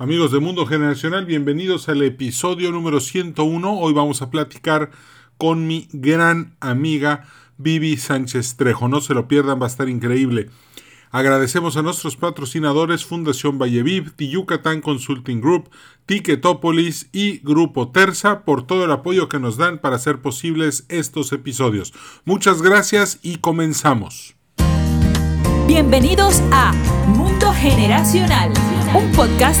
Amigos de Mundo Generacional, bienvenidos al episodio número 101. Hoy vamos a platicar con mi gran amiga Vivi Sánchez Trejo. No se lo pierdan, va a estar increíble. Agradecemos a nuestros patrocinadores Fundación Valleviv, Yucatán Consulting Group, Ticketopolis y Grupo Terza por todo el apoyo que nos dan para hacer posibles estos episodios. Muchas gracias y comenzamos. Bienvenidos a Mundo Generacional, un podcast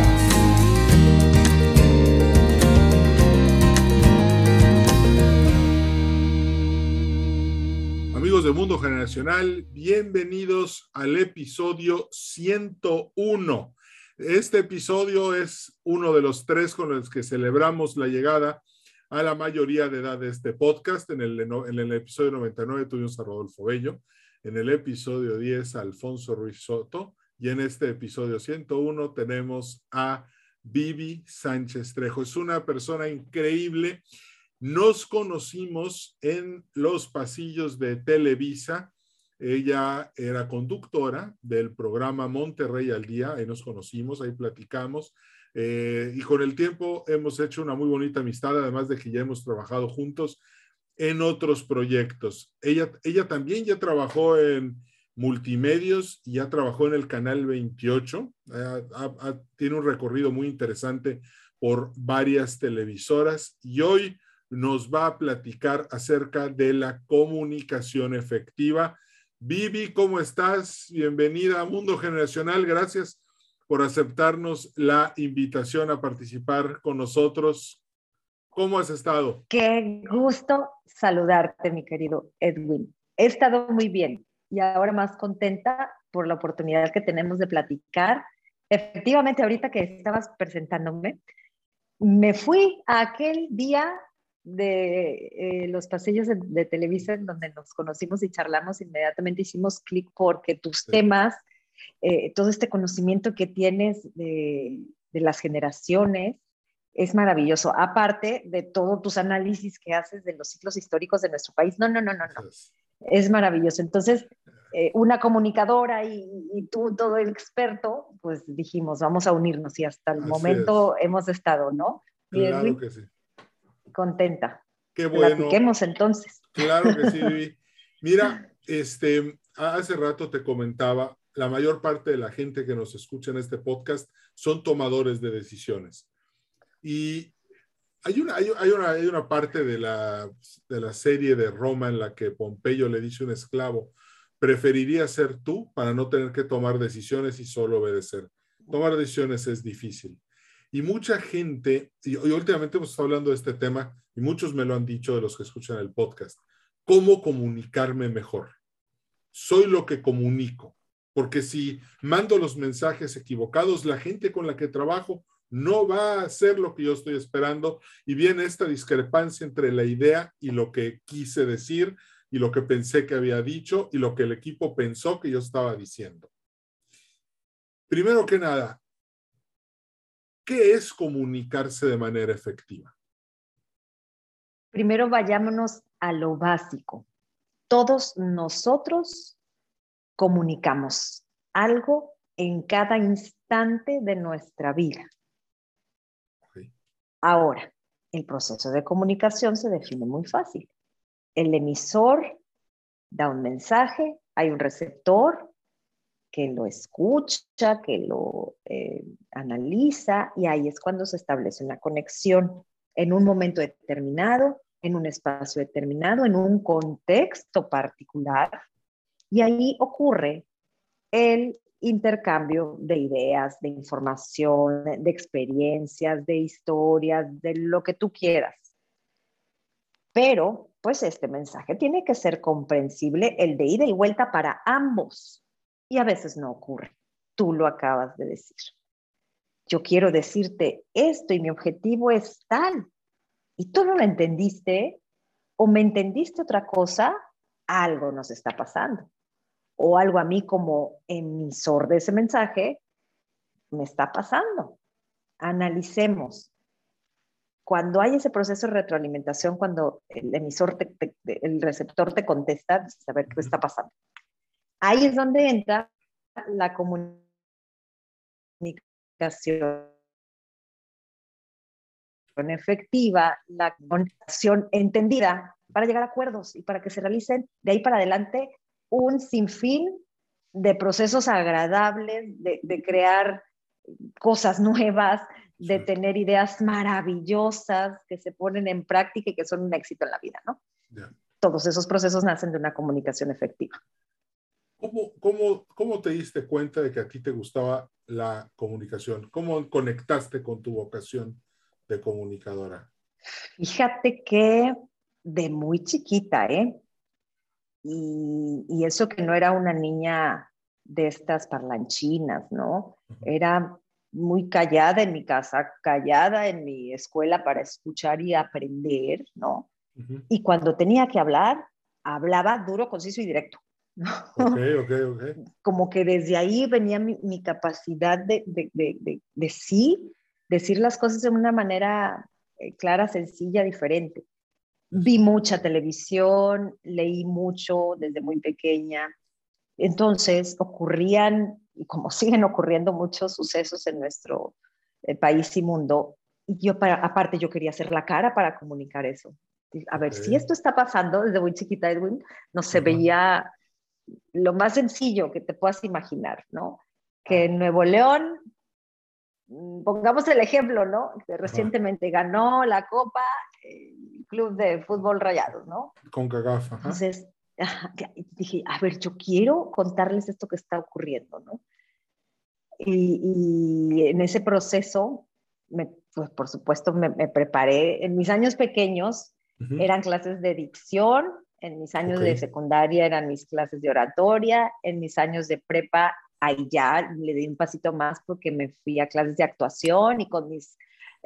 De Mundo Generacional, bienvenidos al episodio 101. Este episodio es uno de los tres con los que celebramos la llegada a la mayoría de edad de este podcast. En el, en el episodio 99 tuvimos a Rodolfo Bello, en el episodio 10 a Alfonso Ruiz Soto y en este episodio 101 tenemos a Vivi Sánchez Trejo. Es una persona increíble nos conocimos en los pasillos de Televisa. Ella era conductora del programa Monterrey al Día, ahí nos conocimos, ahí platicamos. Eh, y con el tiempo hemos hecho una muy bonita amistad, además de que ya hemos trabajado juntos en otros proyectos. Ella, ella también ya trabajó en multimedios y ya trabajó en el Canal 28. tiene un recorrido muy interesante por varias televisoras y hoy nos va a platicar acerca de la comunicación efectiva. Vivi, ¿cómo estás? Bienvenida a Mundo Generacional. Gracias por aceptarnos la invitación a participar con nosotros. ¿Cómo has estado? Qué gusto saludarte, mi querido Edwin. He estado muy bien y ahora más contenta por la oportunidad que tenemos de platicar. Efectivamente, ahorita que estabas presentándome, me fui a aquel día de eh, los pasillos de, Televisa en donde nos conocimos y charlamos, inmediatamente hicimos clic porque tus temas, eh, todo este conocimiento que tienes de, las generaciones, es maravilloso. Aparte de todos tus análisis que haces de los ciclos históricos de nuestro país. No, no, no, no, no. Es maravilloso. Entonces, eh, una comunicadora y, tú, todo el experto, pues dijimos, vamos a unirnos y hasta el momento hemos estado, ¿no? Claro que sí contenta. Qué bueno. Platiquemos entonces. Claro que sí, Mira, este, hace rato te comentaba, la mayor parte de la gente que nos escucha en este podcast son tomadores de decisiones. Y hay una, hay, una, hay una parte de la, de la serie de Roma en la que Pompeyo le dice a un esclavo, preferiría ser tú para no tener que tomar decisiones y solo obedecer. Tomar decisiones es difícil. Y mucha gente, y, últimamente hemos estado hablando de este tema, y muchos me lo han dicho de los que escuchan el podcast, ¿cómo comunicarme mejor? Soy lo que comunico, porque si mando los mensajes equivocados, la gente con la que trabajo no va a hacer lo que yo estoy esperando y viene esta discrepancia entre la idea y lo que quise decir y lo que pensé que había dicho y lo que el equipo pensó que yo estaba diciendo. Primero que nada, ¿Qué es comunicarse de manera efectiva? Primero vayámonos a lo básico. Todos nosotros comunicamos algo en cada instante de nuestra vida. Ahora, el proceso de comunicación se define muy fácil. El emisor da un mensaje, hay un receptor, que lo escucha, que lo eh, analiza y ahí es cuando se establece una conexión en un momento determinado, en un espacio determinado, en un contexto particular y ahí ocurre el intercambio de ideas, de información, de experiencias, de historias, de lo que tú quieras. Pero, pues este mensaje tiene que ser comprensible, el de ida y vuelta para ambos y a veces no ocurre. Tú lo acabas de decir. Yo quiero decirte esto y mi objetivo es tal. Y tú no lo entendiste o me entendiste otra cosa, algo nos está pasando. O algo a mí como emisor de ese mensaje me está pasando. Analicemos. Cuando hay ese proceso de retroalimentación, cuando el emisor, el receptor te contesta, saber qué está pasando. Ahí es donde entra la comunicación efectiva, la comunicación entendida para llegar a acuerdos y para que se realicen de ahí para adelante un sinfín de procesos agradables, de, crear cosas nuevas, de tener ideas maravillosas que se ponen en práctica y que son un éxito en la vida, ¿no? Todos esos procesos nacen de una comunicación efectiva. ¿Cómo, cómo, cómo te diste cuenta de que a ti te gustaba la comunicación? ¿Cómo conectaste con tu vocación de comunicadora? Fíjate que de muy chiquita, ¿eh? Y, eso que no era una niña de estas parlanchinas, ¿no? Era muy callada en mi casa, callada en mi escuela para escuchar y aprender, ¿no? Y cuando tenía que hablar, hablaba duro, conciso y directo. Ok, ok, ok. Como que desde ahí venía mi, mi capacidad de, de, de, de, sí, decir las cosas de una manera eh, clara, sencilla, diferente. Vi mucha televisión, leí mucho desde muy pequeña. Entonces ocurrían, y como siguen ocurriendo muchos sucesos en nuestro eh, país y mundo, y yo para, aparte yo quería hacer la cara para comunicar eso. A ver, si esto está pasando desde muy chiquita, Edwin, no se veía lo más sencillo que te puedas imaginar, ¿no? Que en Nuevo León, mm, pongamos el ejemplo, ¿no? Que recientemente ganó la Copa el club de fútbol rayados, ¿no? Con cagafa. Entonces, dije, a ver, yo quiero contarles esto que está ocurriendo, ¿no? Y, en ese proceso, pues por supuesto, me, preparé. En mis años pequeños eran clases de dicción, en mis años de secundaria eran mis clases de oratoria, en mis años de prepa, ahí ya le di un pasito más porque me fui a clases de actuación y con mis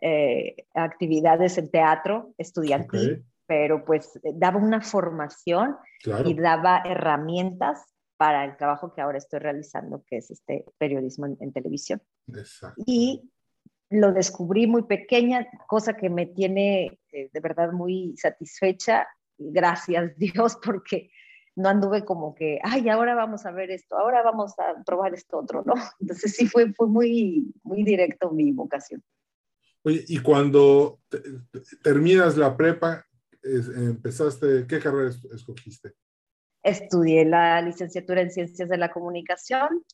eh, actividades en teatro estudiantil, pero pues eh, daba una formación y daba herramientas para el trabajo que ahora estoy realizando, que es este periodismo en, televisión. Y lo descubrí muy pequeña, cosa que me tiene eh, de verdad muy satisfecha. Gracias Dios, porque no anduve como que, ay, ahora vamos a ver esto, ahora vamos a probar esto otro, ¿no? Entonces sí fue, fue muy, muy directo mi vocación. Oye, y cuando terminas la prepa, empezaste, ¿qué carrera escogiste? Estudié la licenciatura en Ciencias de la Comunicación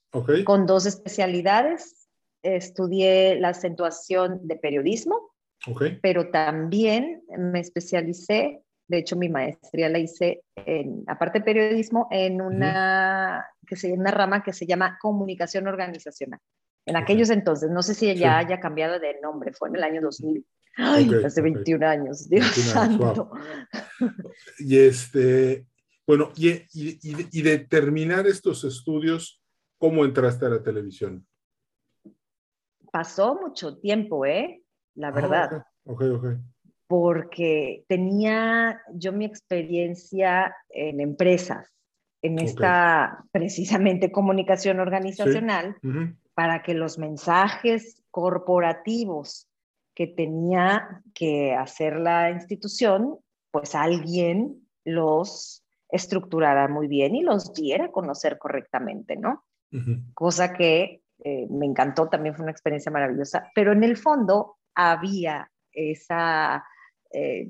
con dos especialidades. Estudié la acentuación de periodismo, pero también me especialicé, de hecho mi maestría la hice, en, aparte de periodismo, en una, que se, una rama que se llama comunicación organizacional en aquellos entonces, no sé si ya haya cambiado de nombre, fue en el año 2000. Ay, hace 21 años, Dios santo. Y este, bueno, y, y, y, de terminar estos estudios, ¿cómo entraste a la televisión? Pasó mucho tiempo, ¿eh? La ah, verdad. ok, ok. Porque tenía yo mi experiencia en empresas, en esta precisamente comunicación organizacional. Sí para que los mensajes corporativos que tenía que hacer la institución, pues alguien los estructurara muy bien y los diera a conocer correctamente, ¿no? Cosa que eh, me encantó, también fue una experiencia maravillosa, pero en el fondo había esa eh,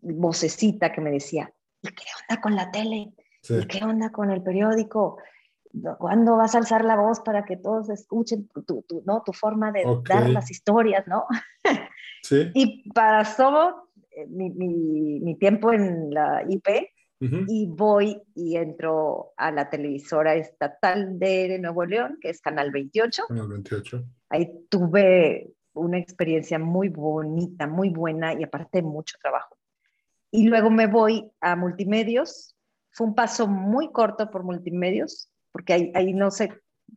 vocecita que me decía, ¿y qué onda con la tele? ¿Y qué onda con el periódico? ¿Cuándo vas a alzar la voz para que todos escuchen tu, tu, ¿no? tu forma de dar las historias, ¿no? Sí. y pasó eh, mi, mi, mi, tiempo en la IP y voy y entro a la televisora estatal de Nuevo León, que es Canal 28. Canal 28. Ahí tuve una experiencia muy bonita, muy buena y aparte mucho trabajo. Y luego me voy a multimedios. Fue un paso muy corto por multimedios porque ahí, ahí no se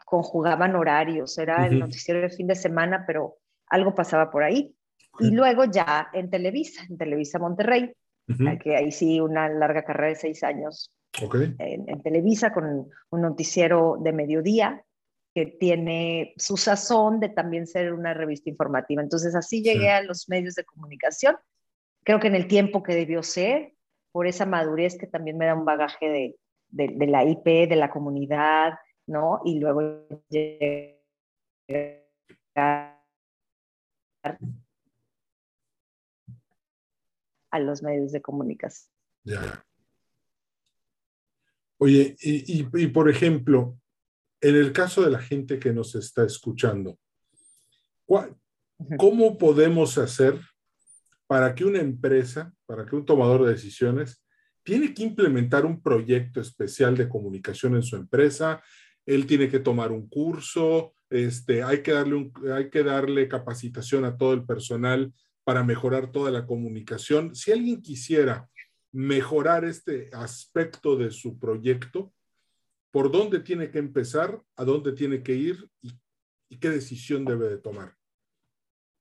conjugaban horarios, era el noticiero de fin de semana, pero algo pasaba por ahí. Y luego ya en Televisa, en Televisa Monterrey, que ahí sí una larga carrera de seis años okay. en, Televisa con un noticiero de mediodía que tiene su sazón de también ser una revista informativa. Entonces así llegué a los medios de comunicación, creo que en el tiempo que debió ser, por esa madurez que también me da un bagaje de, de, la IP, de la comunidad, ¿no? Y luego a los medios de comunicación. Ya. Oye, y, y, por ejemplo, en el caso de la gente que nos está escuchando, ¿cómo podemos hacer para que una empresa, para que un tomador de decisiones, tiene que implementar un proyecto especial de comunicación en su empresa? Él tiene que tomar un curso, este, hay, que darle hay que darle capacitación a todo el personal para mejorar toda la comunicación. Si alguien quisiera mejorar este aspecto de su proyecto, por dónde tiene que empezar, a dónde tiene que ir y, qué decisión debe de tomar.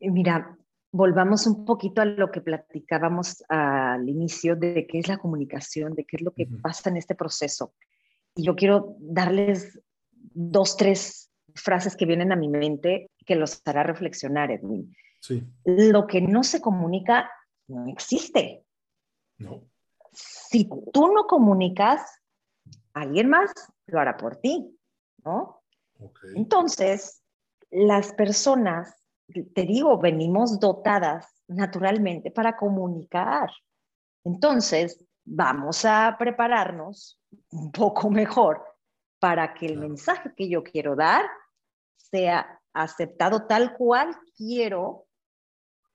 Mira, volvamos un poquito a lo que platicábamos al inicio de qué es la comunicación, de qué es lo que pasa en este proceso. Y yo quiero darles dos, tres frases que vienen a mi mente que los hará reflexionar, Edwin. Sí. Lo que no se comunica no existe. No. Si tú no comunicas, alguien más lo hará por ti, ¿no? Entonces, las personas, te digo, venimos dotadas naturalmente para comunicar. Entonces, vamos a prepararnos un poco mejor para que el mensaje que yo quiero dar sea aceptado tal cual quiero,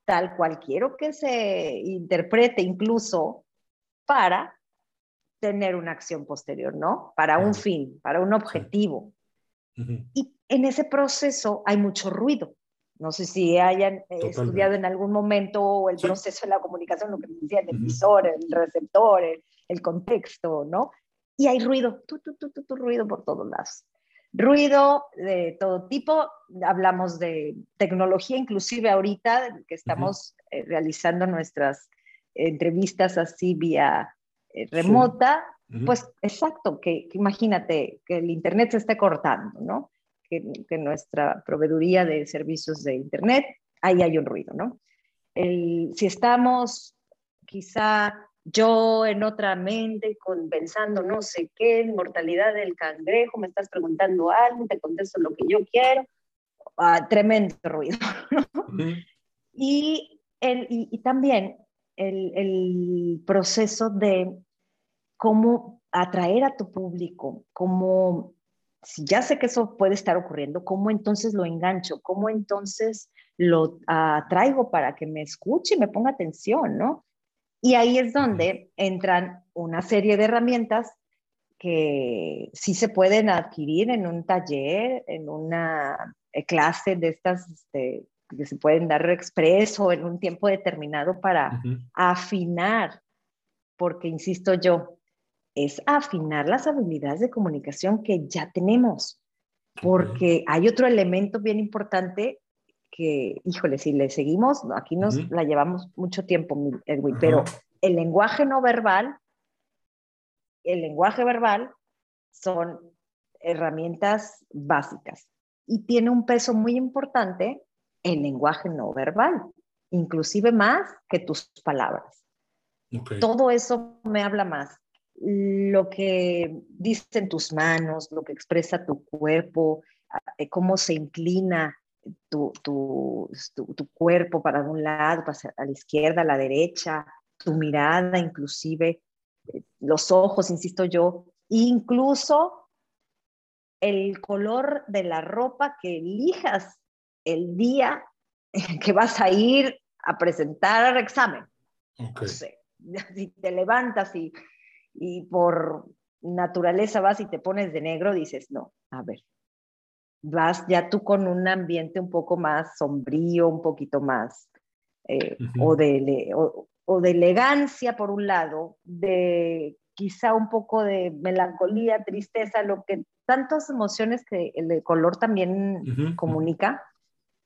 tal cual quiero que se interprete incluso para tener una acción posterior, ¿no? Para un fin, para un objetivo. Y en ese proceso hay mucho ruido. No sé si hayan eh, estudiado en algún momento el proceso de la comunicación, lo que decía, el emisor, el receptor, el, contexto, ¿no? Y hay ruido, tu, tu, tu, tu, ruido por todos lados. Ruido de todo tipo, hablamos de tecnología, inclusive ahorita que estamos eh, realizando nuestras entrevistas así vía eh, remota, pues exacto, que, imagínate que el Internet se esté cortando, ¿no? Que, que, nuestra proveeduría de servicios de Internet, ahí hay un ruido, ¿no? El, si estamos quizá yo en otra mente con, pensando no sé qué, mortalidad del cangrejo, me estás preguntando algo, te contesto lo que yo quiero, ah, tremendo ruido. y, el, y, y, también el, el, proceso de cómo atraer a tu público, cómo, si ya sé que eso puede estar ocurriendo, cómo entonces lo engancho, cómo entonces lo atraigo para que me escuche y me ponga atención, ¿no? Y ahí es donde entran una serie de herramientas que sí se pueden adquirir en un taller, en una eh, clase de estas este, que se pueden dar expreso en un tiempo determinado para afinar, porque insisto yo, es afinar las habilidades de comunicación que ya tenemos, porque hay otro elemento bien importante que, híjole, si le seguimos, aquí nos la llevamos mucho tiempo, Edwin, pero el lenguaje no verbal, el lenguaje verbal son herramientas básicas y tiene un peso muy importante el lenguaje no verbal, inclusive más que tus palabras. Todo eso me habla más lo que dicen tus manos, lo que expresa tu cuerpo, eh, cómo se inclina tu, tu, tu, cuerpo para un lado, a la izquierda, a la derecha, tu mirada inclusive, eh, los ojos, insisto yo, incluso el color de la ropa que elijas el día que vas a ir a presentar el examen. si te levantas y y por naturaleza vas y te pones de negro, dices, no, a ver, vas ya tú con un ambiente un poco más sombrío, un poquito más, eh, o, de, o, de elegancia por un lado, de quizá un poco de melancolía, tristeza, lo que tantas emociones que el color también comunica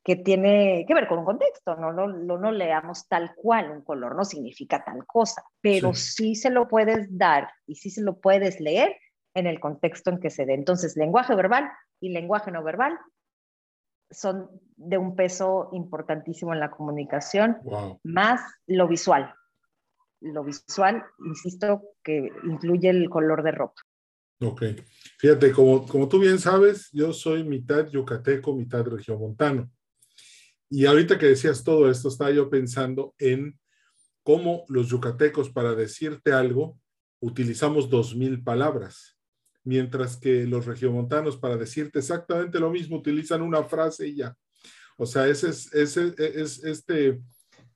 que tiene que ver con un contexto, no, no, no, leamos tal cual un color, no significa tal cosa, pero sí. se lo puedes dar y sí se lo puedes leer en el contexto en que se dé. Entonces, lenguaje verbal y lenguaje no verbal son de un peso importantísimo en la comunicación, más lo visual. Lo visual, insisto, que incluye el color de ropa. Ok. Fíjate, como, como tú bien sabes, yo soy mitad yucateco, mitad regiomontano. Y ahorita que decías todo esto, estaba yo pensando en cómo los yucatecos para decirte algo utilizamos dos mil palabras, mientras que los regiomontanos para decirte exactamente lo mismo utilizan una frase y ya. O sea, ese es, ese es este,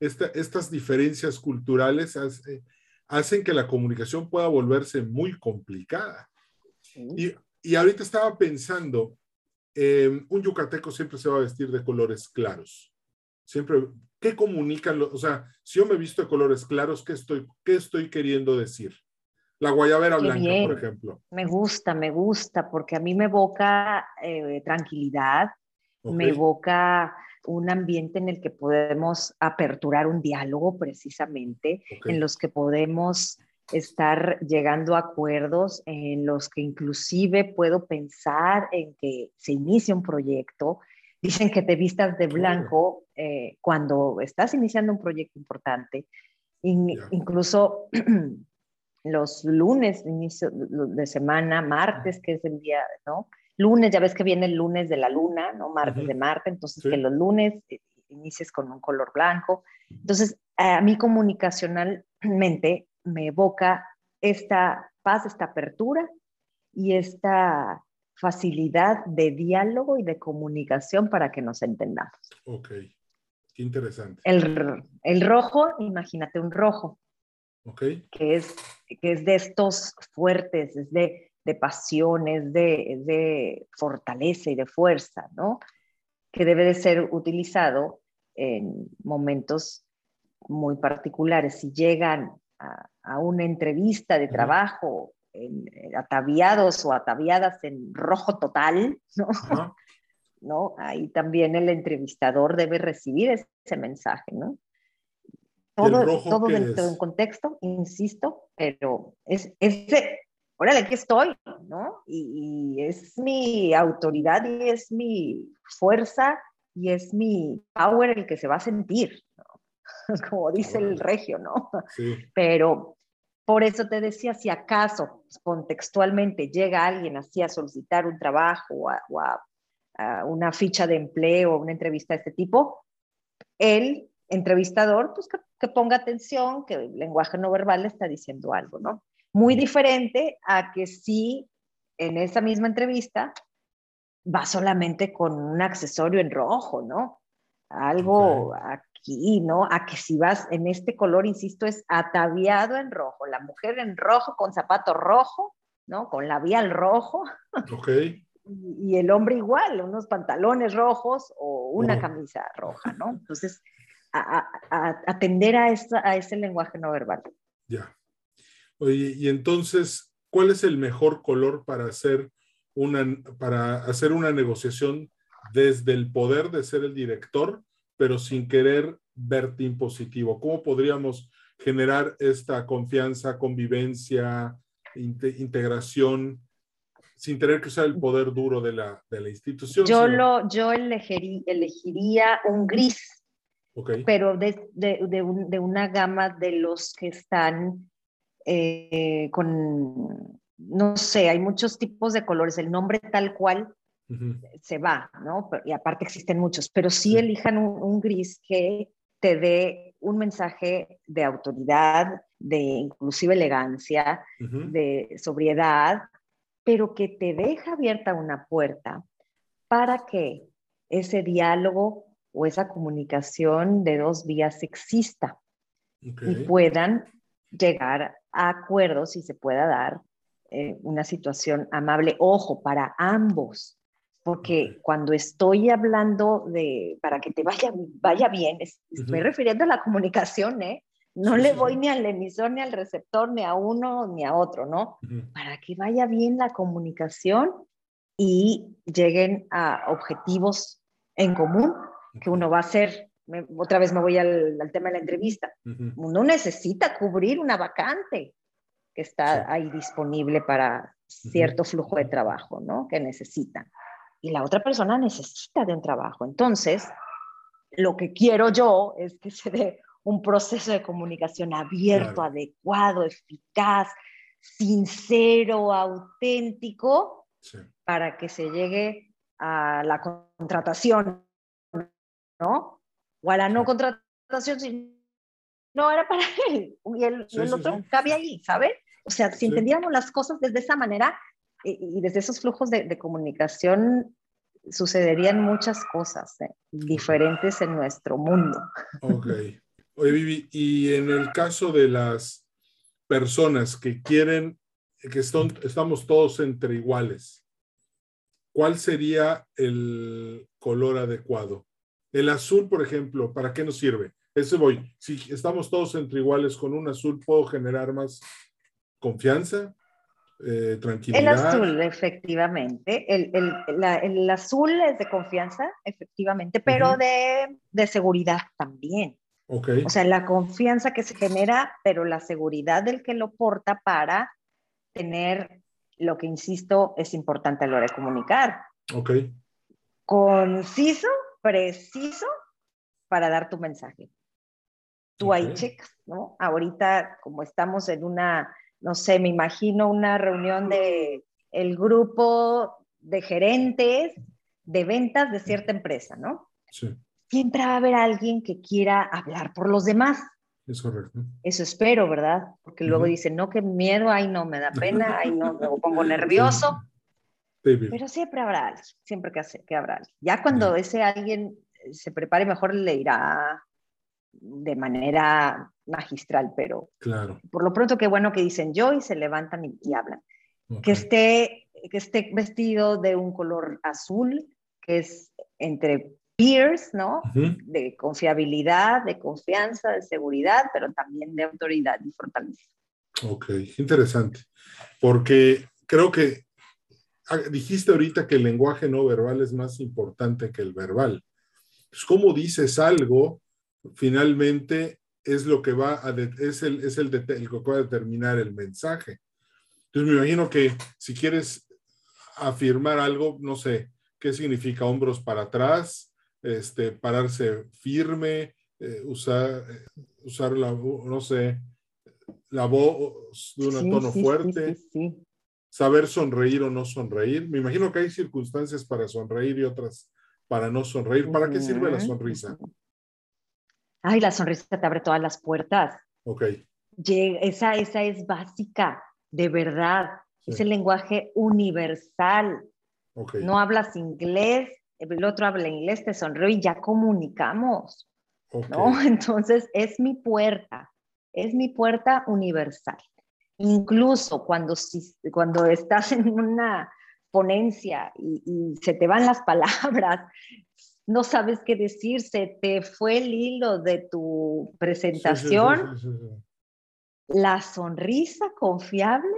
estas diferencias culturales hacen que la comunicación pueda volverse muy complicada. Y, y ahorita estaba pensando, eh, un yucateco siempre se va a vestir de colores claros. Siempre, ¿qué comunican? o sea, si yo me visto de colores claros, ¿qué estoy, qué estoy queriendo decir? La guayabera blanca, por ejemplo. Me gusta, me gusta, porque a mí me evoca eh, tranquilidad, me evoca un ambiente en el que podemos aperturar un diálogo precisamente, en los que podemos estar llegando a acuerdos en los que inclusive puedo pensar en que se inicie un proyecto. Dicen que te vistas de blanco eh, cuando estás iniciando un proyecto importante. Incluso los lunes, inicio de semana, martes, que es el día, ¿no? Lunes, ya ves que viene el lunes de la luna, ¿no? Martes de Marte, entonces que los lunes eh, inicies con un color blanco. Entonces, a mí comunicacionalmente me evoca esta paz, esta apertura y esta facilidad de diálogo y de comunicación para que nos entendamos. Ok, qué interesante. El, el rojo, imagínate un rojo, okay. que, es, que es de estos fuertes, es de, de pasiones, de, de fortaleza y de fuerza, ¿no? Que debe de ser utilizado en momentos muy particulares. Si llegan a, una entrevista de trabajo ataviados o ataviadas en rojo total, ¿no? ¿no? Ahí también el entrevistador debe recibir ese mensaje, ¿no? Todo, todo dentro de un contexto, insisto, pero es, es órale, aquí estoy, ¿no? Y, es mi autoridad y es mi fuerza y es mi power el que se va a sentir, ¿no? como dice el regio, ¿no? Sí. Pero por eso te decía, si acaso contextualmente llega alguien así a solicitar un trabajo o a, una ficha de empleo o una entrevista de este tipo, el entrevistador, pues que, ponga atención, que el lenguaje no verbal le está diciendo algo, ¿no? Muy diferente a que si en esa misma entrevista va solamente con un accesorio en rojo, ¿no? Algo aquí, ¿no? A que si vas en este color, insisto, es ataviado en rojo. La mujer en rojo con zapato rojo, ¿no? Con labial rojo. Ok. y, el hombre igual, unos pantalones rojos o una camisa roja, ¿no? Entonces, a, atender a, a ese lenguaje no verbal. Ya. Oye, y entonces, ¿cuál es el mejor color para hacer una, para hacer una negociación desde el poder de ser el director pero sin querer verte impositivo. ¿Cómo podríamos generar esta confianza, convivencia, integración, sin tener que usar el poder duro de la, de la institución? Yo, lo, yo elegiría un gris, pero de, de, de, de, una gama de los que están eh, con, no sé, hay muchos tipos de colores, el nombre tal cual se va, ¿no? Y aparte existen muchos, pero sí, elijan un, gris que te dé un mensaje de autoridad, de inclusive elegancia, de sobriedad, pero que te deja abierta una puerta para que ese diálogo o esa comunicación de dos vías exista y puedan llegar a acuerdos y se pueda dar eh, una situación amable. Ojo, para ambos, porque cuando estoy hablando de, para que te vaya, vaya bien, estoy refiriendo a la comunicación, ¿eh? No le voy ni al emisor, ni al receptor, ni a uno, ni a otro, ¿no? Para que vaya bien la comunicación y lleguen a objetivos en común que uno va a hacer. otra vez me voy al, tema de la entrevista. Uno necesita cubrir una vacante que está ahí disponible para, cierto flujo de trabajo, ¿no? Que necesitan. Y la otra persona necesita de un trabajo. Entonces, lo que quiero yo es que se dé un proceso de comunicación abierto, adecuado, eficaz, sincero, auténtico, para que se llegue a la contratación, ¿no? O a la no contratación, si no era para él, y el, otro cabe ahí, ¿sabes? O sea, si entendíamos las cosas desde esa manera y, desde esos flujos de, comunicación, sucederían muchas cosas ¿eh? diferentes en nuestro mundo. Ok. Oye, Vivi, y en el caso de las personas que quieren, que estamos todos entre iguales, ¿cuál sería el color adecuado? El azul, por ejemplo, ¿para qué nos sirve? Ese voy. Si estamos todos entre iguales con un azul, ¿puedo generar más confianza? Eh, tranquilidad. El azul, efectivamente. El, el, el, azul es de confianza, efectivamente, pero de, de, seguridad también. Okay. O sea, la confianza que se genera, pero la seguridad del que lo porta para tener lo que, insisto, es importante a la hora de comunicar. Ok. Conciso, preciso, para dar tu mensaje. Tú ahí checas, ¿no? Ahorita, como estamos en una no sé, me imagino una reunión de el grupo de gerentes de ventas de cierta empresa, ¿no? Sí. Siempre va a haber alguien que quiera hablar por los demás. Es correcto. Eso espero, ¿verdad? Porque luego dicen, no, qué miedo, ay, no, me da pena, ay, no, me pongo nervioso. Pero siempre habrá alguien, siempre que, que habrá alguien. Ya cuando ese alguien se prepare mejor le irá de manera magistral, pero claro. por lo pronto qué bueno que dicen yo y se levantan y, hablan. Que, esté, que esté vestido de un color azul, que es entre peers, ¿no? De confiabilidad, de confianza, de seguridad, pero también de autoridad y fortaleza. Ok, interesante, porque creo que ah, dijiste ahorita que el lenguaje no verbal es más importante que el verbal. Pues, ¿Cómo dices algo finalmente es lo que va a, es, el, es el, que va a determinar el mensaje. Entonces me imagino que si quieres afirmar algo, no sé, ¿qué significa hombros para atrás? Este, pararse firme, eh, usar, usar la, no sé, la voz de un tono fuerte, saber sonreír o no sonreír. Me imagino que hay circunstancias para sonreír y otras para no sonreír. ¿Para qué sirve la sonrisa? Ay, la sonrisa te abre todas las puertas. Ok. esa, esa es básica, de verdad. Es el lenguaje universal. Okay. No hablas inglés, el otro habla inglés, te sonríe y ya comunicamos. ¿no? Entonces, es mi puerta, es mi puerta universal. Incluso cuando, cuando estás en una ponencia y, y, se te van las palabras, no sabes qué decir, se te fue el hilo de tu presentación, la sonrisa confiable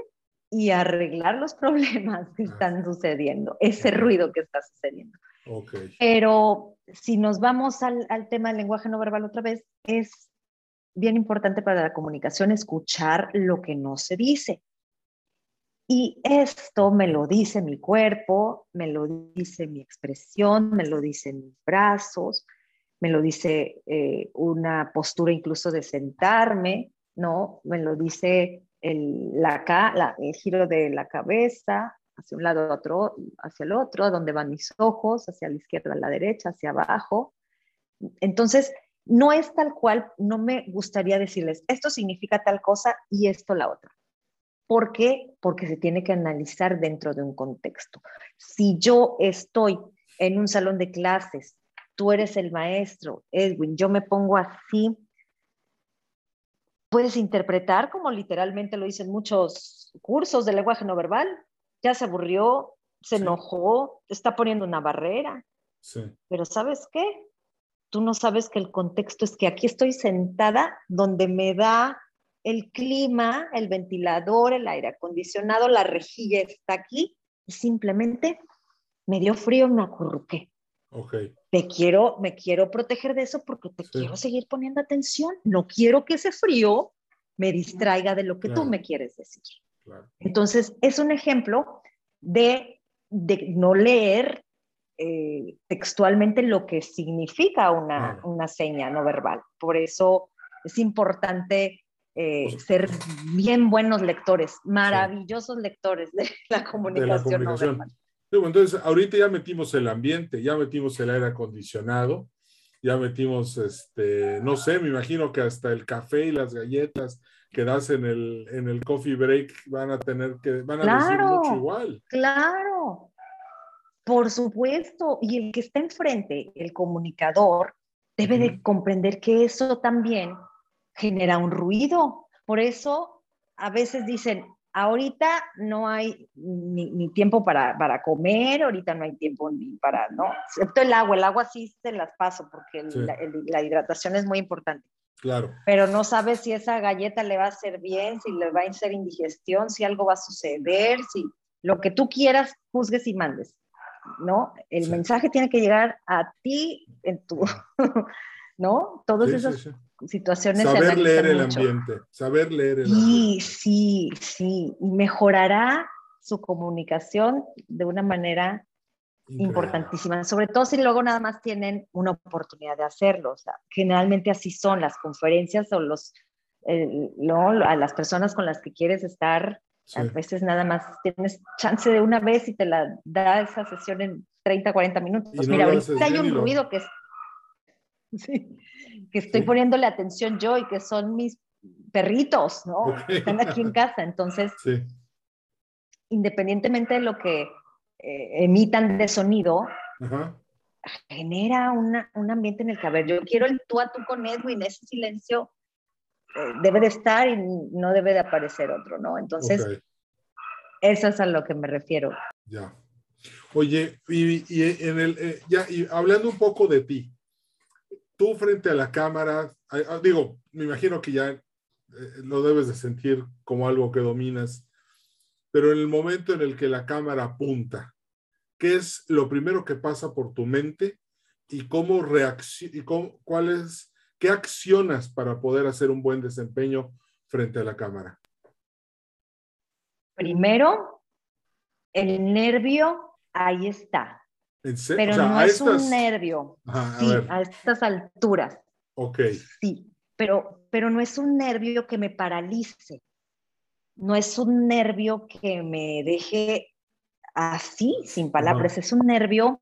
y arreglar los problemas que están sucediendo, ese ruido que está sucediendo. Pero si nos vamos al, al tema del lenguaje no verbal otra vez, es bien importante para la comunicación escuchar lo que no se dice. Y esto me lo dice mi cuerpo, me lo dice mi expresión, me lo dicen mis brazos, me lo dice eh, una postura incluso de sentarme, ¿no? Me lo dice el, giro de la cabeza hacia un lado, otro, hacia el otro, a donde van mis ojos, hacia la izquierda, a la derecha, hacia abajo. Entonces, no es tal cual, no me gustaría decirles, esto significa tal cosa y esto la otra. ¿Por qué? Porque se tiene que analizar dentro de un contexto. Si yo estoy en un salón de clases, tú eres el maestro, Edwin, yo me pongo así, puedes interpretar como literalmente lo dicen muchos cursos de lenguaje no verbal. Ya se aburrió, se enojó, está poniendo una barrera. Sí. Pero ¿sabes qué? Tú no sabes que el contexto es que aquí estoy sentada donde me da el clima, el ventilador, el aire acondicionado, la rejilla está aquí y simplemente me dio frío y me acurruqué. Okay. Te quiero, me quiero proteger de eso porque te quiero seguir poniendo atención. No quiero que ese frío me distraiga de lo que tú me quieres decir. Entonces, es un ejemplo de, de no leer eh, textualmente lo que significa una, una, seña no verbal. Por eso es importante eh, pues ser bien buenos lectores, maravillosos lectores de la comunicación, no verbal. entonces, ahorita ya metimos el ambiente, ya metimos el aire acondicionado, ya metimos, este, no sé, me imagino que hasta el café y las galletas que das en el, en el coffee break van a tener que, van a decir mucho igual. Claro, por supuesto. Y el que está enfrente, el comunicador, debe de comprender que eso también genera un ruido. Por eso a veces dicen, ahorita no hay ni, tiempo para, para, comer, ahorita no hay tiempo ni para, ¿no? Excepto el agua, el agua sí se las paso porque la, hidratación es muy importante. Claro. Pero no sabes si esa galleta le va a hacer bien, si le va a hacer indigestión, si algo va a suceder, si lo que tú quieras, juzgues y mandes, ¿no? El mensaje tiene que llegar a ti en tu, ¿no? Todas esas situaciones. Saber leer el ambiente, saber leer el ambiente. Sí, sí, mejorará su comunicación de una manera importantísima, sobre todo si luego nada más tienen una oportunidad de hacerlo. O sea, generalmente así son las conferencias o los, a las personas con las que quieres estar. A veces nada más tienes chance de una vez y te la da esa sesión en 30, 40 minutos. Mira, ahorita hay un ruido que es... Sí que estoy poniéndole atención yo y que son mis perritos, ¿no? Están aquí en casa. Entonces, independientemente de lo que eh, emitan de sonido, genera un ambiente en el que, a ver, yo quiero el tú a tú con Edwin, ese silencio eh, debe de estar y no debe de aparecer otro, ¿no? Entonces, eso es a lo que me refiero. Ya. Oye, y, en el, eh, ya, y hablando un poco de ti, tú frente a la cámara, digo, me imagino que ya eh, lo debes de sentir como algo que dominas, pero en el momento en el que la cámara apunta, ¿qué es lo primero que pasa por tu mente y cómo y qué accionas para poder hacer un buen desempeño frente a la cámara? Primero, el nervio, ahí está. Pero no es un nervio. sí, a, estas alturas. Ok. Sí, pero, pero no es un nervio que me paralice. No es un nervio que me deje así, sin palabras. Es un nervio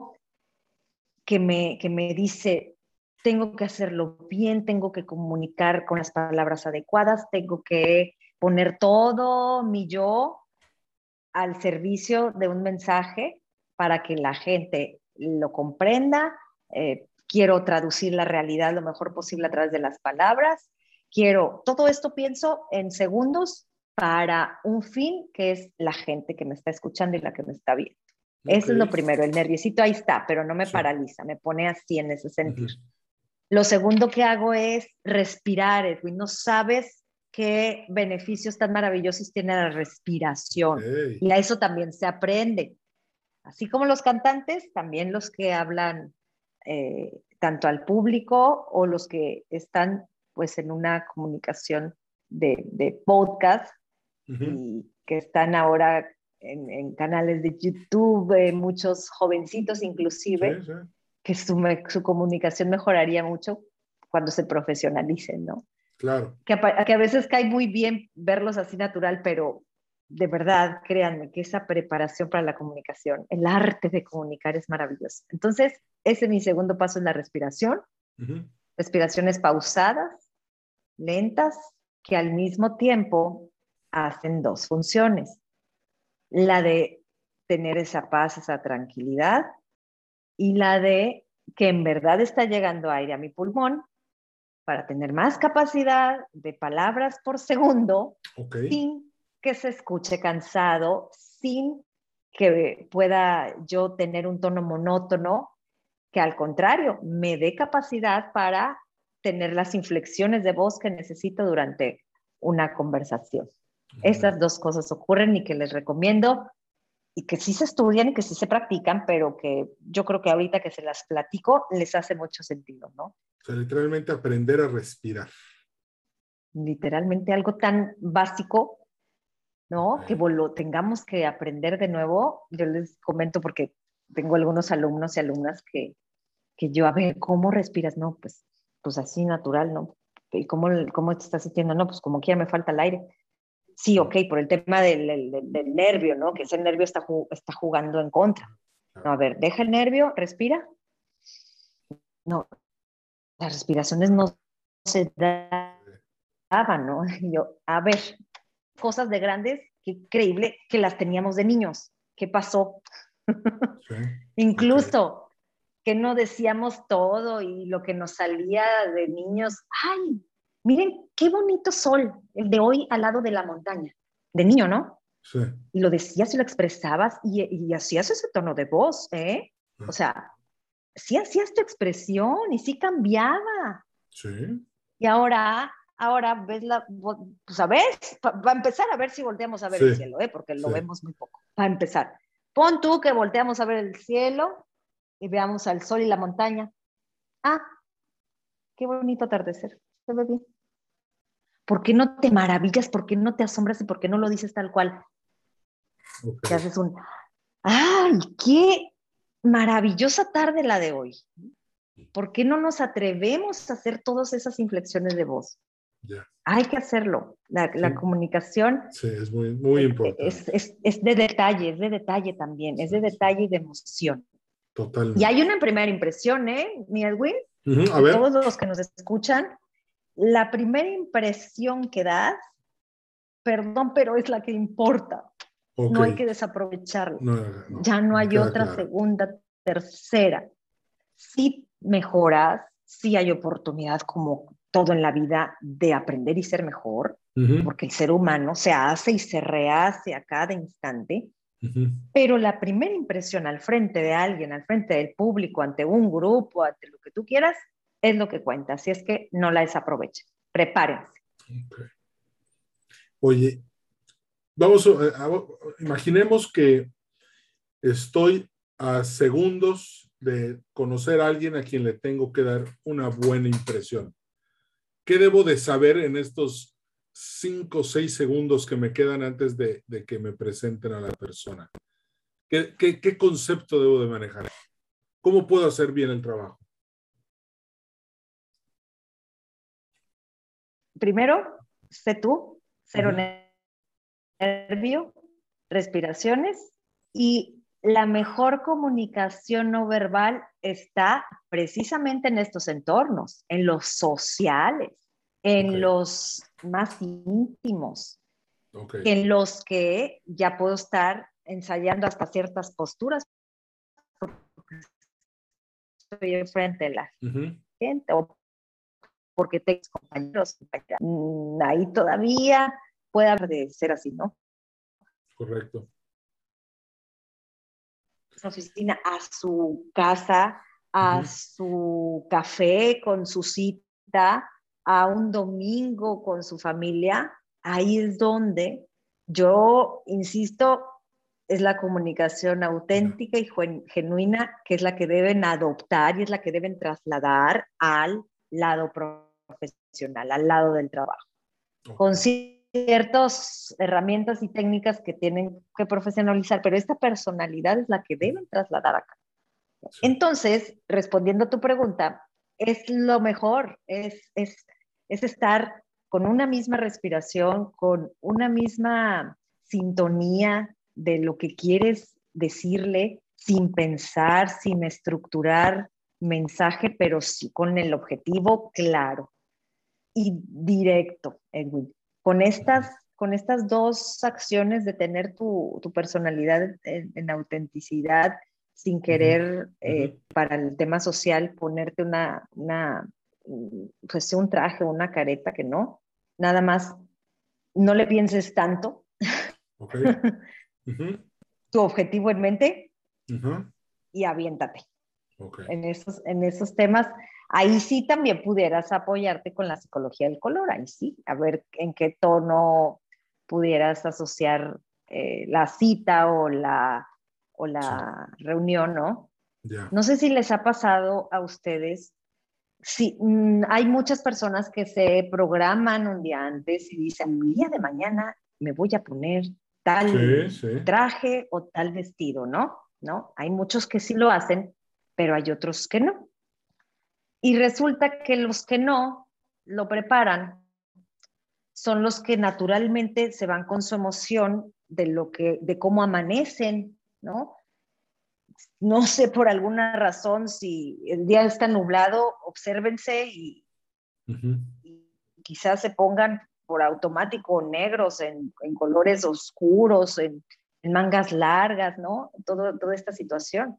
que me, que me dice, tengo que hacerlo bien, tengo que comunicar con las palabras adecuadas, tengo que poner todo mi yo al servicio de un mensaje para que la gente lo comprenda. Eh, quiero traducir la realidad lo mejor posible a través de las palabras. Quiero, todo esto pienso en segundos para un fin que es la gente que me está escuchando y la que me está viendo. Eso es lo primero, el nerviosito ahí está, pero no me paraliza, me pone así en ese sentido. Lo segundo que hago es respirar, Edwin. No sabes qué beneficios tan maravillosos tiene la respiración. Y a eso también se aprende. Así como los cantantes, también los que hablan eh, tanto al público o los que están pues en una comunicación de, podcast y que están ahora en, canales de YouTube, eh, muchos jovencitos inclusive, que su, su, comunicación mejoraría mucho cuando se profesionalicen, ¿no? Claro. Que que a veces cae muy bien verlos así natural, pero de verdad, créanme que esa preparación para la comunicación, el arte de comunicar es maravilloso. Entonces, ese es mi segundo paso, en la respiración. Respiraciones pausadas, lentas, que al mismo tiempo hacen dos funciones. La de tener esa paz, esa tranquilidad y la de que en verdad está llegando aire a mi pulmón para tener más capacidad de palabras por segundo sin que se escuche cansado sin que pueda yo tener un tono monótono, que al contrario, me dé capacidad para tener las inflexiones de voz que necesito durante una conversación. Estas dos cosas ocurren y que les recomiendo y que sí se estudian y que sí se practican, pero que yo creo que ahorita que se las platico les hace mucho sentido, ¿no? O sea, literalmente aprender a respirar. Literalmente algo tan básico ¿no? Que lo tengamos que aprender de nuevo. Yo les comento porque tengo algunos alumnos y alumnas que, que yo, a ver, ¿cómo respiras? No, pues, pues así natural, ¿no? ¿Y cómo, cómo te estás sintiendo? No, pues como quiera me falta el aire. Sí, ok, por el tema del, del, del nervio, ¿no? Que ese nervio está, está jugando en contra. No, a ver, deja el nervio, respira. No, las respiraciones no se daban, ¿no? Y yo, a ver, cosas de grandes, qué increíble que las teníamos de niños. ¿Qué pasó? Sí. Incluso que no decíamos todo y lo que nos salía de niños, ay, miren qué bonito sol, el de hoy al lado de la montaña, de niño, ¿no? Sí. Y lo decías y lo expresabas y, y hacías ese tono de voz, ¿eh? O sea, sí hacías tu expresión y sí cambiaba. Sí. Y ahora, ahora ves la, pues a ver, para pa empezar a ver si volteamos a ver sí. el cielo, ¿eh? porque lo sí. vemos muy poco. Para empezar, pon tú que volteamos a ver el cielo y veamos al sol y la montaña. Ah, qué bonito atardecer, se ve bien. ¿Por qué no te maravillas? ¿Por qué no te asombras y por qué no lo dices tal cual? Okay. Te haces un, ¡ay, qué maravillosa tarde la de hoy! ¿Por qué no nos atrevemos a hacer todas esas inflexiones de voz? Yeah. Hay que hacerlo. La, sí. la, comunicación sí, es muy, muy importante. Es, es, es, de detalle, es de detalle también, sí, es de detalle y de emoción. Totalmente. Y hay una primera impresión, ¿eh, mi Edwin? Uh -huh. A ver. Todos los que nos escuchan, la primera impresión que das, perdón, pero es la que importa. Okay. No hay que desaprovecharla. No, no, ya no hay otra claro. segunda, tercera. Si mejoras, si hay oportunidad como todo en la vida de aprender y ser mejor, uh -huh. porque el ser humano se hace y se rehace a cada instante. Uh -huh. Pero la primera impresión al frente de alguien, al frente del público, ante un grupo, ante lo que tú quieras, es lo que cuenta. Así es que no la desaprovechen. Prepárense. Okay. Oye, vamos a, a, imaginemos que estoy a segundos de conocer a alguien a quien le tengo que dar una buena impresión. ¿Qué debo de saber en estos cinco o seis segundos que me quedan antes de, de que me presenten a la persona? ¿Qué, ¿Qué, qué, concepto debo de manejar? ¿Cómo puedo hacer bien el trabajo? Primero, sé tú, cero uh -huh. nervio, respiraciones y la mejor comunicación no verbal está precisamente en estos entornos, en los sociales, en okay. los más íntimos, okay. en los que ya puedo estar ensayando hasta ciertas posturas estoy enfrente de la uh -huh. gente o porque tengo compañeros, mm, ahí todavía puede ser así, ¿no? Correcto oficina a su casa, a uh -huh. su café con su cita, a un domingo con su familia, ahí es donde yo insisto, es la comunicación auténtica y genuina, que es la que deben adoptar y es la que deben trasladar al lado profesional, al lado del trabajo. Okay. Ciertas herramientas y técnicas que tienen que profesionalizar, pero esta personalidad es la que deben trasladar acá. Entonces, respondiendo a tu pregunta, es lo mejor, es, es, es estar con una misma respiración, con una misma sintonía de lo que quieres decirle, sin pensar, sin estructurar mensaje, pero sí con el objetivo claro y directo, Edwin con estas, con estas dos acciones de tener tu, tu personalidad en, en, autenticidad, sin querer, uh -huh. eh, para el tema social, ponerte una, una, pues un traje o una careta que no, nada más, no le pienses tanto. Okay. Uh -huh. tu objetivo en mente uh -huh. y aviéntate. Okay. En, esos, en esos temas Ahí sí también pudieras apoyarte con la psicología del color, ahí sí, a ver en qué tono pudieras asociar eh, la cita o la, o la sí. reunión, ¿no? Yeah. No sé si les ha pasado a ustedes, sí, mmm, hay muchas personas que se programan un día antes y dicen, el día de mañana me voy a poner tal traje o tal vestido, ¿no? ¿No? Hay muchos que sí lo hacen, pero hay otros que no. Y resulta que los que no lo preparan son los que naturalmente se van con su emoción de lo que de cómo amanecen, ¿no? No sé por alguna razón si el día está nublado, obsérvense y, quizás se pongan por automático negros en, colores oscuros, en, mangas largas, ¿no? Todo, toda esta situación.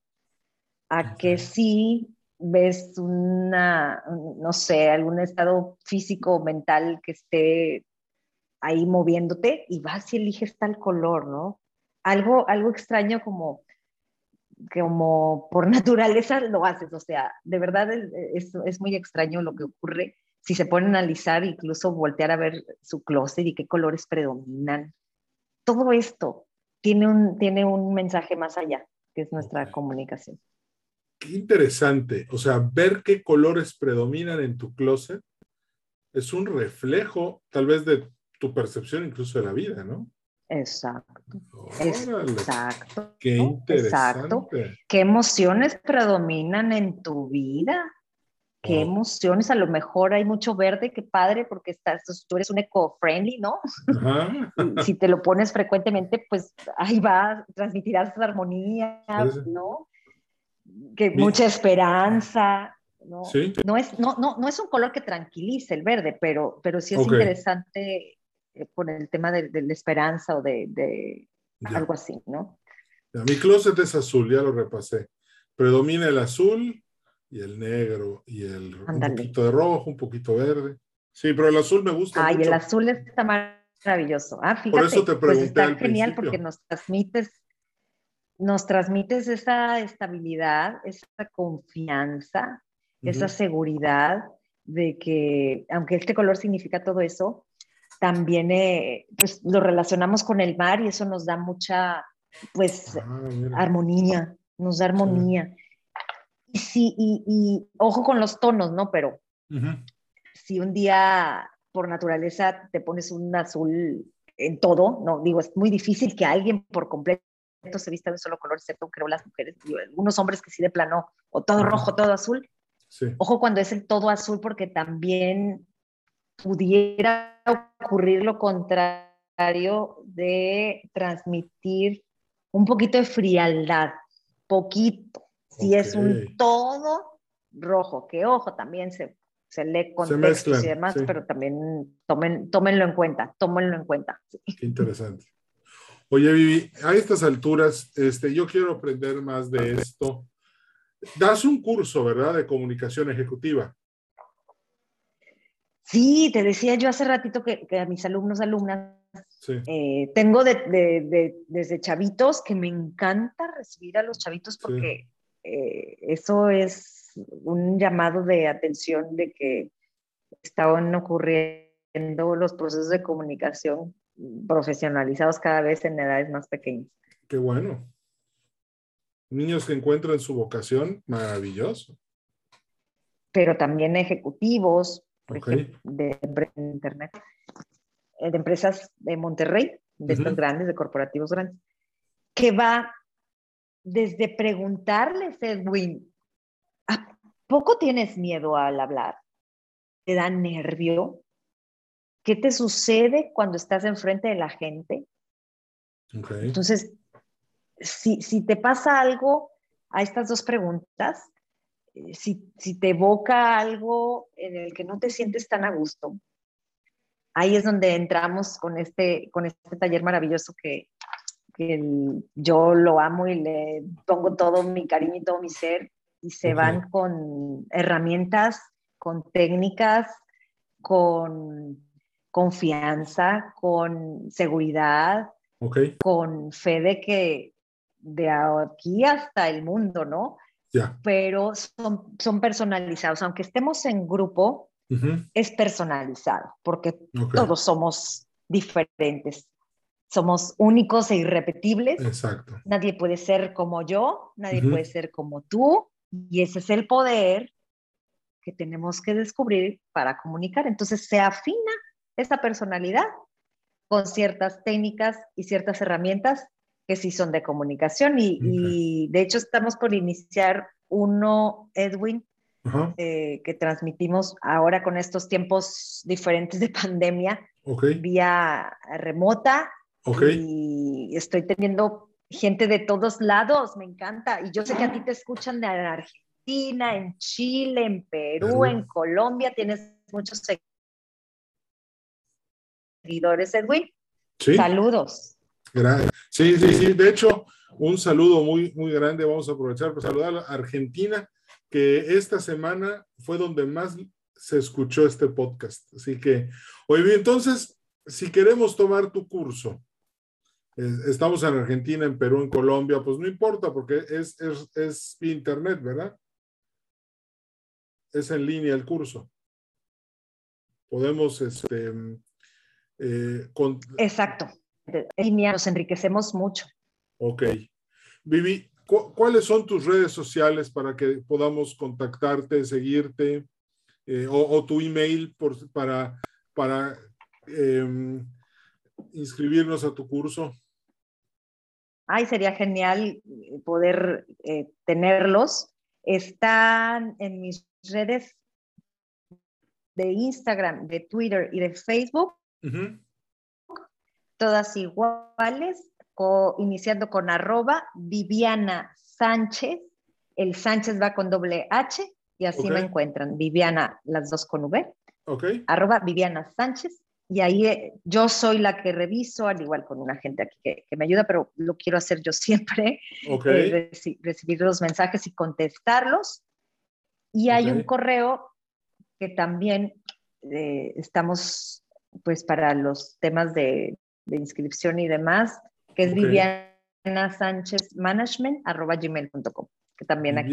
A que sí ves una, no sé, algún estado físico o mental que esté ahí moviéndote y vas y eliges tal color, ¿no? Algo, algo extraño como, como por naturaleza lo haces, o sea, de verdad es, es muy extraño lo que ocurre si se pone a analizar, incluso voltear a ver su closet y qué colores predominan. Todo esto tiene un, tiene un mensaje más allá, que es nuestra comunicación. Qué interesante. O sea, ver qué colores predominan en tu closet es un reflejo tal vez de tu percepción incluso de la vida, ¿no? Exacto. exacto. Qué interesante. Exacto. ¿Qué emociones predominan en tu vida? ¿Qué emociones? A lo mejor hay mucho verde, qué padre, porque estás, tú eres un eco-friendly, ¿no? si te lo pones frecuentemente, pues ahí va, transmitirás armonía, ¿no? Que mucha esperanza, ¿no? No, es, no, no, no, es un color que tranquilice el verde, pero, pero sí es interesante eh, por el tema de, la esperanza o de, de algo así, ¿no? Mi closet es azul, ya lo repasé. Predomina el azul y el negro y el un poquito de rojo, un poquito verde. Sí, pero el azul me gusta. Ay, el azul está maravilloso. Ah, fíjate, Por eso te pues pregunté pues está genial porque nos transmites nos transmites esa estabilidad, esa confianza, esa seguridad de que, aunque este color significa todo eso, también eh, pues, lo relacionamos con el mar y eso nos da mucha, pues, ah, armonía, nos da armonía. Y, sí, y, ojo con los tonos, ¿no? Pero si un día por naturaleza te pones un azul en todo, no digo, es muy difícil que alguien por completo se vista de un solo color, excepto creo las mujeres, y algunos hombres que sí de plano, o todo rojo, todo azul. Ojo cuando es el todo azul, porque también pudiera ocurrir lo contrario de transmitir un poquito de frialdad, poquito. Si es un todo rojo, que ojo, también se, se lee contextos y demás, pero también tomen, tómenlo en cuenta, tómenlo en cuenta. Qué interesante. Oye, Vivi, a estas alturas, este, yo quiero aprender más de esto. Das un curso, ¿verdad?, de comunicación ejecutiva. Sí, te decía yo hace ratito que, a mis alumnos, alumnas, eh, tengo desde chavitos que me encanta recibir a los chavitos porque eh, eso es un llamado de atención de que estaban ocurriendo los procesos de comunicación profesionalizados cada vez en edades más pequeñas. Qué bueno. Niños que encuentran su vocación, maravilloso. Pero también ejecutivos de, Internet, eh, de empresas de Monterrey, de estos grandes, de corporativos grandes, que va desde preguntarles, Edwin, ¿a poco tienes miedo al hablar? ¿Te da nervio? ¿Qué te sucede cuando estás enfrente de la gente? Entonces, si, si, te pasa algo a estas dos preguntas, eh, si, si, te evoca algo en el que no te sientes tan a gusto, ahí es donde entramos con este, con este taller maravilloso que, que yo lo amo y le pongo todo mi cariño y todo mi ser y se van con herramientas, con técnicas, con confianza, con seguridad, con fe de que de aquí hasta el mundo, ¿no? Pero son, son personalizados. Aunque estemos en grupo, es personalizado, porque todos somos diferentes. Somos únicos e irrepetibles. Exacto. Nadie puede ser como yo, nadie puede ser como tú. Y ese es el poder que tenemos que descubrir para comunicar. Entonces se afina esa personalidad con ciertas técnicas y ciertas herramientas que sí son de comunicación. Y, de hecho estamos por iniciar uno, Edwin, eh, que transmitimos ahora con estos tiempos diferentes de pandemia, vía remota. Y estoy teniendo gente de todos lados, me encanta. Y yo sé que a ti te escuchan de Argentina, en Chile, en Perú, en Colombia, tienes muchos seguidores, Edwin. Saludos. Gracias. Sí, sí, sí. De hecho, un saludo muy, muy grande. Vamos a aprovechar para saludar a Argentina, que esta semana fue donde más se escuchó este podcast. Así que, oye, entonces, si queremos tomar tu curso, estamos en Argentina, en Perú, en Colombia, pues no importa porque es, es, es internet, ¿verdad? Es en línea el curso. Podemos, este, eh, Exacto. Línea nos enriquecemos mucho. Ok. Vivi, ¿cuáles son tus redes sociales para que podamos contactarte, seguirte? Eh, o, tu email por, para, para em, inscribirnos a tu curso ay, sería genial poder eh, tenerlos. Están en mis redes de Instagram, de Twitter y de Facebook, todas iguales, iniciando con arroba Viviana Sánchez. El Sánchez va con doble H y así me encuentran. Viviana, las dos con V. Okay. Arroba Viviana Sánchez y ahí eh, yo soy la que reviso, al igual con una gente aquí que, me ayuda, pero lo quiero hacer yo siempre, eh, recibir los mensajes y contestarlos. Y hay un correo que también eh, estamos, pues para los temas de, inscripción y demás, que es Viviana Sánchez Management, arroba gmail.com que también aquí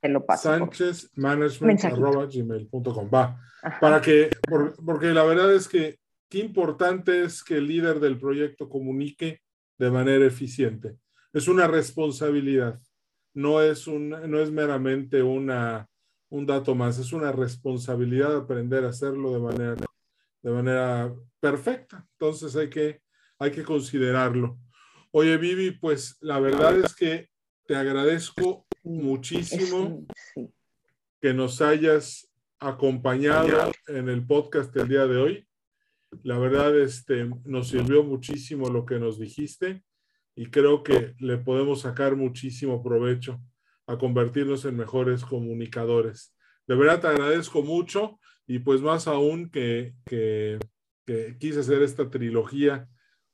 te lo paso. Sánchez Management, arroba gmail.com. Va, para que, porque la verdad es que qué importante es que el líder del proyecto comunique de manera eficiente. Es una responsabilidad, no es, un, no es meramente una, un dato más, es una responsabilidad aprender a hacerlo de manera, de manera perfecta. Entonces hay que, hay que considerarlo. Oye, Vivi, pues la verdad es que te agradezco muchísimo que nos hayas acompañado en el podcast del día de hoy. La verdad, este, nos sirvió muchísimo lo que nos dijiste y creo que le podemos sacar muchísimo provecho a convertirnos en mejores comunicadores. De verdad te agradezco mucho y pues más aún que, que, quise hacer esta trilogía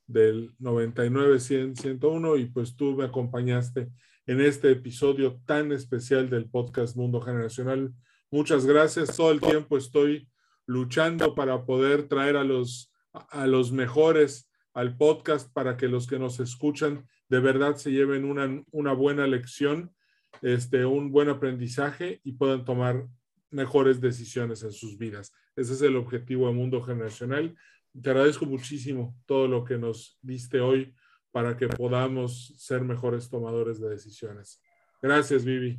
del 99, 100, 101 y pues tú me acompañaste en este episodio tan especial del podcast Mundo Generacional. Muchas gracias. Todo el tiempo estoy luchando para poder traer a los, a los mejores al podcast para que los que nos escuchan de verdad se lleven una, una buena lección, este, un buen aprendizaje y puedan tomar mejores decisiones en sus vidas. Ese es el objetivo de Mundo Generacional. Te agradezco muchísimo todo lo que nos diste hoy para que podamos ser mejores tomadores de decisiones. Gracias, Vivi.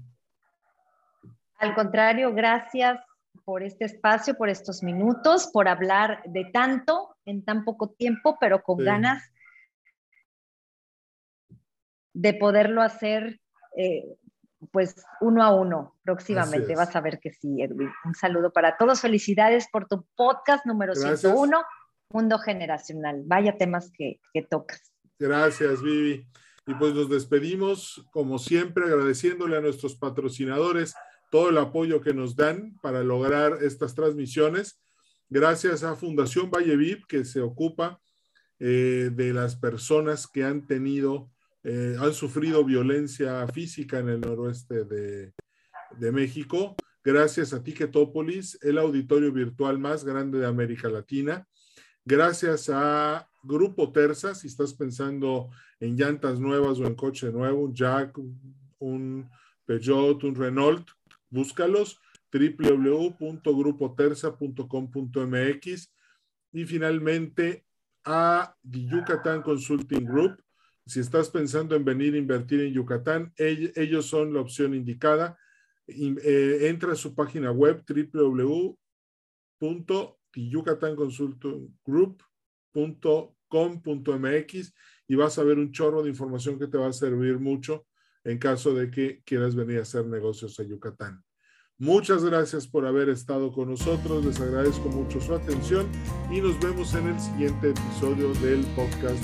Al contrario, gracias por este espacio, por estos minutos, por hablar de tanto en tan poco tiempo, pero con ganas de poderlo hacer eh, pues uno a uno próximamente. Vas a ver que sí, Edwin. Un saludo para todos. Felicidades por tu podcast número 101, Mundo Generacional. Vaya temas que, que tocas. Gracias, Vivi. Y pues nos despedimos, como siempre, agradeciéndole a nuestros patrocinadores todo el apoyo que nos dan para lograr estas transmisiones. Gracias a Fundación Valle VIP, que se ocupa eh, de las personas que han tenido, eh, han sufrido violencia física en el noroeste de, de México. Gracias a Ticketopolis, el auditorio virtual más grande de América Latina. Gracias a Grupo Terza, si estás pensando en llantas nuevas o en coche nuevo, un Jack, un Peugeot, un Renault, búscalos www.grupoterza.com.mx y finalmente a The Yucatán Consulting Group. Si estás pensando en venir a invertir en Yucatán, ellos son la opción indicada. Eh, entra a su página web www.yucatanconsultinggroup.com com.mx y vas a ver un chorro de información que te va a servir mucho en caso de que quieras venir a hacer negocios a Yucatán. Muchas gracias por haber estado con nosotros, les agradezco mucho su atención y nos vemos en el siguiente episodio del podcast